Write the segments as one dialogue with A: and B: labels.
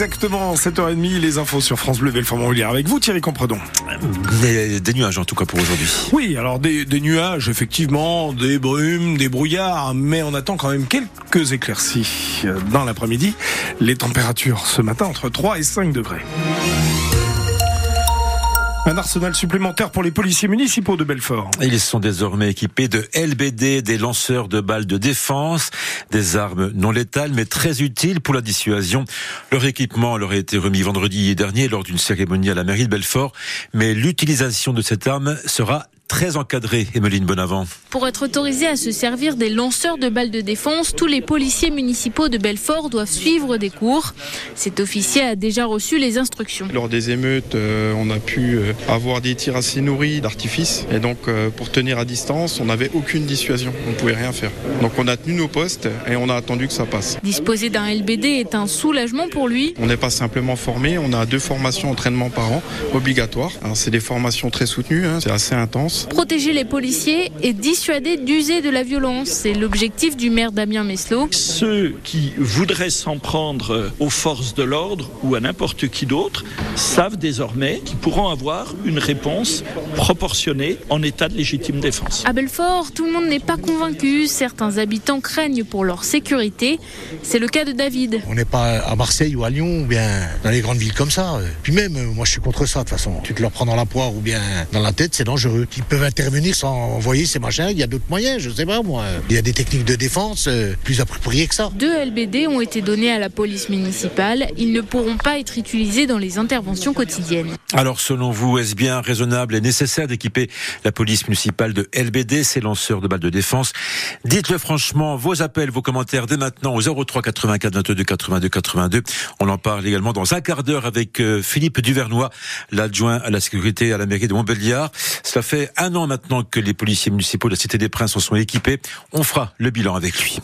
A: exactement 7h30, les infos sur France Bleu Belfort Montbéliard avec vous Thierry Compredon.
B: Des, des, nuages en tout cas pour aujourd'hui.
A: Oui, alors des, des, nuages effectivement, des brumes, des brouillards, mais on attend quand même quelques éclaircies dans l'après-midi. Les températures ce matin entre 3 et 5 degrés. Un arsenal supplémentaire pour les policiers municipaux de Belfort.
B: Ils sont désormais équipés de LBD, des lanceurs de balles de défense, des armes non létales mais très utiles pour la dissuasion. Leur équipement leur a été remis vendredi dernier lors d'une cérémonie à la mairie de Belfort, mais l'utilisation de cette arme sera très encadré, Emeline Bonavent.
C: Pour être autorisé à se servir des lanceurs de balles de défense, tous les policiers municipaux de Belfort doivent suivre des cours. Cet officier a déjà reçu les instructions.
D: Lors des émeutes, euh, on a pu euh, avoir des tirs assez nourris d'artifice. Et donc, euh, pour tenir à distance, on n'avait aucune dissuasion. On ne pouvait rien faire. Donc, on a tenu nos postes et on a attendu que ça passe.
C: Disposer d'un LBD est un soulagement pour lui.
D: On n'est pas simplement formé, on a deux formations d'entraînement par an obligatoires. C'est des formations très soutenues, hein, c'est assez intense.
C: Protéger les policiers et dissuader d'user de la violence, c'est l'objectif du maire Damien Meslot.
E: Ceux qui voudraient s'en prendre aux forces de l'ordre ou à n'importe qui d'autre savent désormais qu'ils pourront avoir une réponse proportionnée en état de légitime défense.
C: À Belfort, tout le monde n'est pas convaincu. Certains habitants craignent pour leur sécurité. C'est le cas de David.
F: On n'est pas à Marseille ou à Lyon ou bien dans les grandes villes comme ça. Puis même, moi je suis contre ça de toute façon. Tu te leur prends dans la poire ou bien dans la tête, c'est dangereux peuvent intervenir sans envoyer ces machins. Il y a d'autres moyens, je sais pas moi. Il y a des techniques de défense euh, plus appropriées que ça.
C: Deux LBD ont été donnés à la police municipale. Ils ne pourront pas être utilisés dans les interventions quotidiennes.
B: Alors selon vous, est-ce bien raisonnable et nécessaire d'équiper la police municipale de LBD, ces lanceurs de balles de défense? Dites-le franchement, vos appels, vos commentaires dès maintenant au 03 84 22 82 82. On en parle également dans un quart d'heure avec euh, Philippe Duvernois, l'adjoint à la sécurité à la mairie de Montbéliard. Cela fait un an maintenant que les policiers municipaux de la Cité des Princes en sont équipés. On fera le bilan avec lui.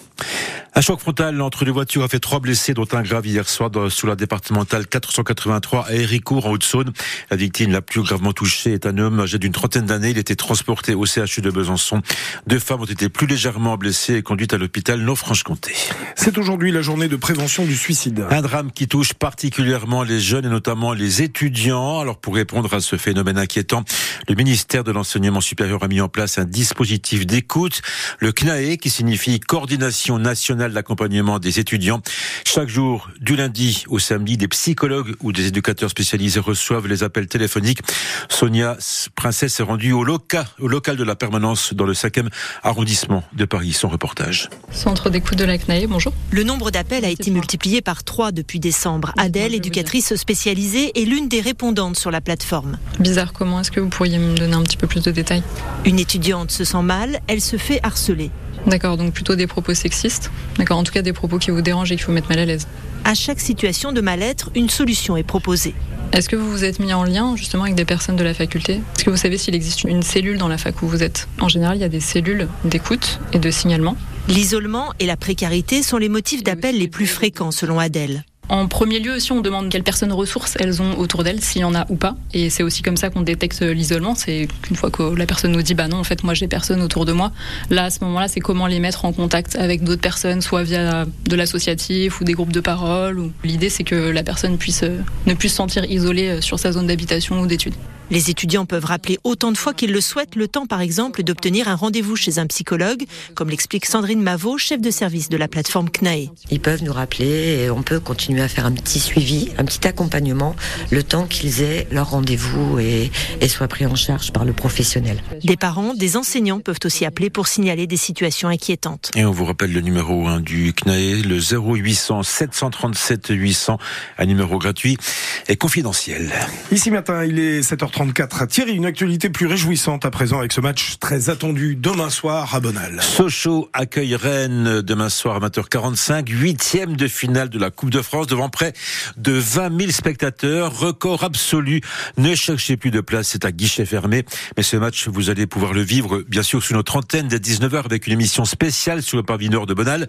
B: Un choc frontal entre les voitures a fait trois blessés, dont un grave hier soir sous la départementale 483 à Héricourt, en Haute-Saône. La victime la plus gravement touchée est un homme âgé d'une trentaine d'années. Il était transporté au CHU de Besançon. Deux femmes ont été plus légèrement blessées et conduites à l'hôpital Nord-Franche-Comté.
A: C'est aujourd'hui la journée de prévention du suicide.
B: Un drame qui touche particulièrement les jeunes et notamment les étudiants. Alors pour répondre à ce phénomène inquiétant, le ministère de l'Enseignement supérieur a mis en place un dispositif d'écoute, le CNAE, qui signifie Coordination nationale d'accompagnement des étudiants. Chaque jour, du lundi au samedi, des psychologues ou des éducateurs spécialisés reçoivent les appels téléphoniques. Sonia Princesse est rendue au, local, au local de la permanence dans le 5e arrondissement de Paris. Son reportage.
G: Centre d'écoute de la CNAE, bonjour.
H: Le nombre d'appels a été multiplié par trois depuis décembre. Adèle, éducatrice spécialisée, est l'une des répondantes sur la plateforme.
G: Bizarre, comment est-ce que vous pourriez me donner un petit peu plus de détails?
H: Une étudiante se sent mal, elle se fait harceler.
G: D'accord, donc plutôt des propos sexistes. D'accord, en tout cas des propos qui vous dérangent et qui vous mettent mal à l'aise.
H: À chaque situation de mal-être, une solution est proposée.
G: Est-ce que vous vous êtes mis en lien justement avec des personnes de la faculté? Est-ce que vous savez s'il existe une cellule dans la fac où vous êtes? En général, il y a des cellules d'écoute et de signalement.
H: L'isolement et la précarité sont les motifs d'appel les plus fréquents selon Adèle.
G: En premier lieu aussi, on demande quelles personnes ressources elles ont autour d'elles, s'il y en a ou pas. Et c'est aussi comme ça qu'on détecte l'isolement. C'est qu'une fois que la personne nous dit, bah non, en fait, moi j'ai personne autour de moi. Là, à ce moment-là, c'est comment les mettre en contact avec d'autres personnes, soit via de l'associatif ou des groupes de parole. L'idée, c'est que la personne puisse euh, ne puisse se sentir isolée euh, sur sa zone d'habitation ou d'études.
H: Les étudiants peuvent rappeler autant de fois qu'ils le souhaitent, le temps par exemple d'obtenir un rendez-vous chez un psychologue, comme l'explique Sandrine Mavot, chef de service de la plateforme CNAE.
I: Ils peuvent nous rappeler et on peut continuer à faire un petit suivi, un petit accompagnement, le temps qu'ils aient leur rendez-vous et, et soient pris en charge par le professionnel.
H: Des parents, des enseignants peuvent aussi appeler pour signaler des situations inquiétantes.
B: Et on vous rappelle le numéro 1 du CNAE, le 0800 737 800, un numéro gratuit et confidentiel.
A: Ici matin, il est 7h30. 34. Thierry, une actualité plus réjouissante à présent avec ce match très attendu demain soir à Bonal.
B: Sochaux accueille Rennes demain soir à 20h45, huitième de finale de la Coupe de France devant près de 20 000 spectateurs, record absolu. Ne cherchez plus de place, c'est à guichet fermé. Mais ce match, vous allez pouvoir le vivre, bien sûr, sous notre antenne dès 19h avec une émission spéciale sur le pavillon nord de Bonal.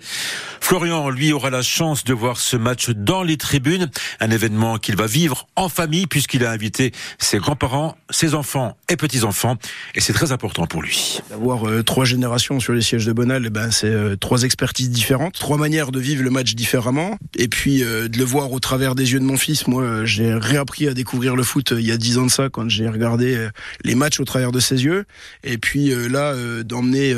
B: Florian, lui, aura la chance de voir ce match dans les tribunes, un événement qu'il va vivre en famille puisqu'il a invité ses grands-parents, ses enfants et petits-enfants. Et c'est très important pour lui.
J: D'avoir euh, trois générations sur les sièges de Bonal, eh ben, c'est euh, trois expertises différentes, trois manières de vivre le match différemment. Et puis euh, de le voir au travers des yeux de mon fils. Moi, j'ai réappris à découvrir le foot il y a dix ans de ça quand j'ai regardé les matchs au travers de ses yeux. Et puis là, d'emmener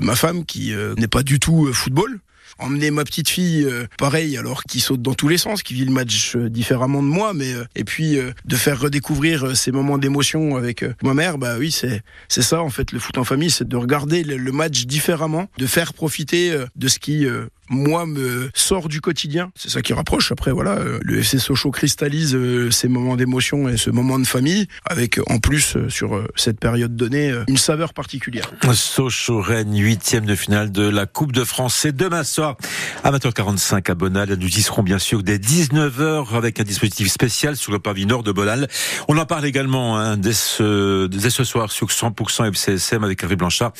J: ma femme qui n'est pas du tout football emmener ma petite fille, euh, pareil, alors qui saute dans tous les sens, qui vit le match euh, différemment de moi, mais euh, et puis de faire redécouvrir ces moments d'émotion avec ma mère, bah oui, c'est c'est ça en fait le foot en famille, c'est de regarder le, match différemment, de faire profiter de ce qui moi me sort du quotidien. C'est ça qui rapproche. Après voilà, le FC Sochaux cristallise ces moments d'émotion et ce moment de famille avec en plus sur cette période donnée une saveur particulière.
B: Sochaux Rennes huitième de finale de la Coupe de France. C'est demain soir Amateur 45 à Bonal. Nous y serons bien sûr dès 19h avec un dispositif spécial sur le pavillon nord de Bonal. On en parle également hein, dès, ce, dès ce soir sur 100% FCSM avec Harry Blanchard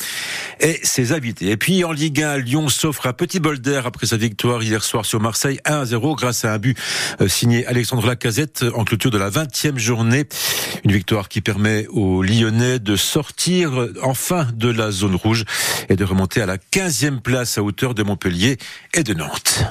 B: et ses invités. Et puis en Ligue 1, Lyon s'offre un petit bol d'air après sa victoire hier soir sur Marseille 1-0 grâce à un but euh, signé Alexandre Lacazette en clôture de la 20e journée. Une victoire qui permet aux Lyonnais de sortir enfin de la zone rouge et de remonter à la 15e place à hauteur de Montpellier et de Nantes.